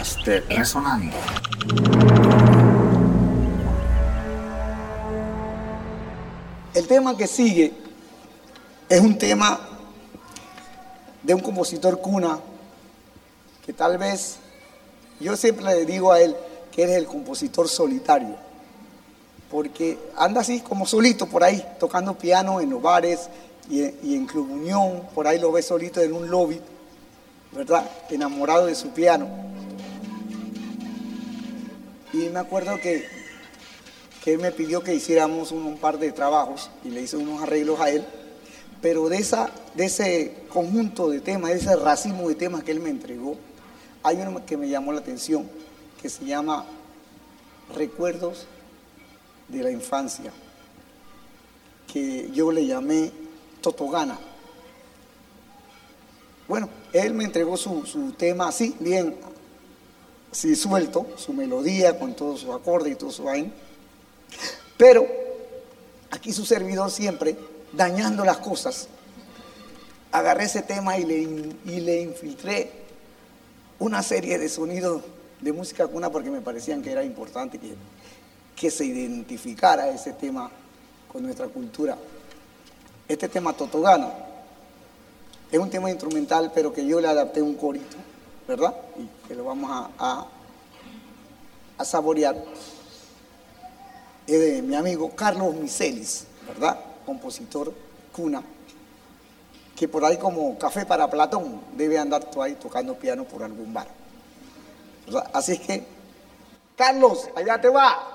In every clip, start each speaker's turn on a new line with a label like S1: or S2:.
S1: podcast de Resonando.
S2: El tema que sigue es un tema de un compositor cuna que tal vez yo siempre le digo a él que eres el compositor solitario, porque anda así como solito por ahí, tocando piano en los bares y, y en Club Unión, por ahí lo ves solito en un lobby, ¿verdad? Enamorado de su piano. Y me acuerdo que, que él me pidió que hiciéramos un, un par de trabajos y le hice unos arreglos a él, pero de, esa, de ese conjunto de temas, de ese racimo de temas que él me entregó, hay uno que me llamó la atención, que se llama Recuerdos de la Infancia, que yo le llamé Totogana. Bueno, él me entregó su, su tema así, bien, así suelto, su melodía con todos sus acordes y todo su vaina. Pero aquí su servidor siempre, dañando las cosas, agarré ese tema y le, y le infiltré una serie de sonidos de música cuna porque me parecían que era importante que, que se identificara ese tema con nuestra cultura. Este tema Totogana es un tema instrumental, pero que yo le adapté un corito, ¿verdad? Y que lo vamos a, a, saborear. Es de mi amigo Carlos Miselis, ¿verdad? Compositor cuna, que por ahí como café para Platón debe andar tú ahí tocando piano por algún bar. ¿verdad? Así es que, Carlos, allá te va.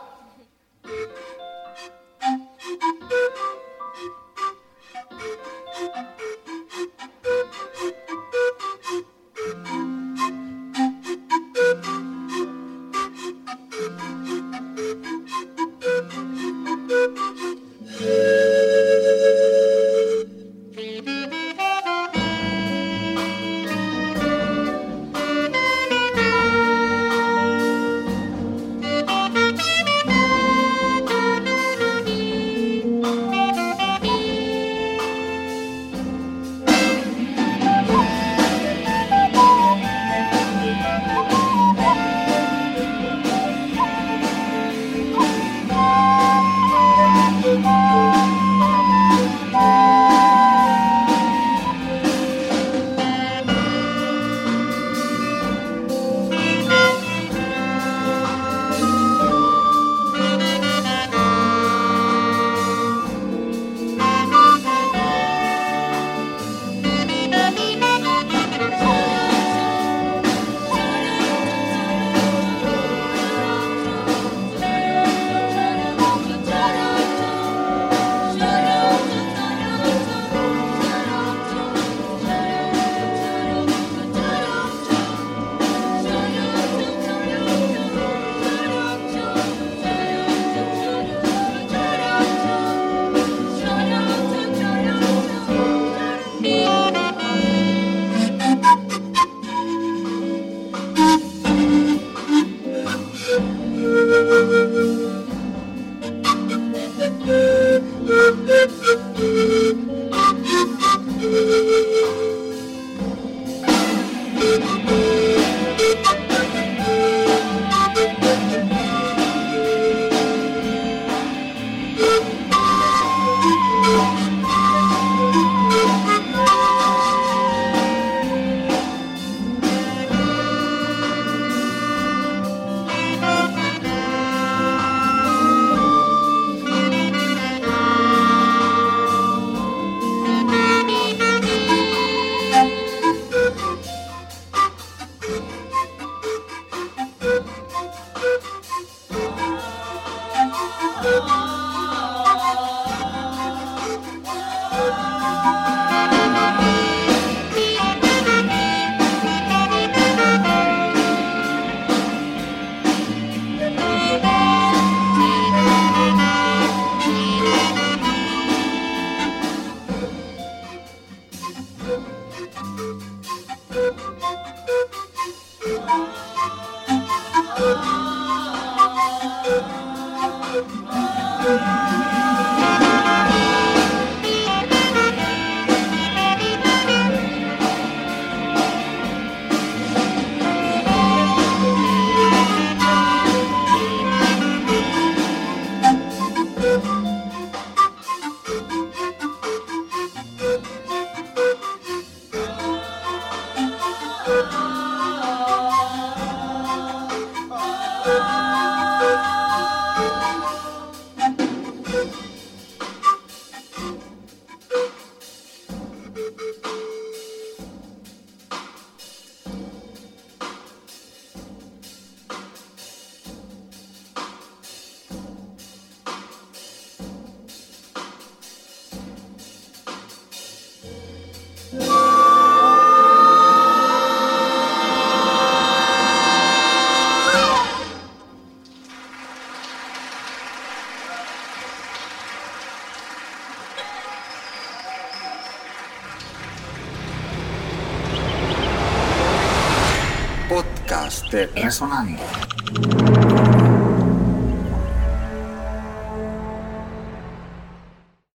S1: Podcast de Resonando.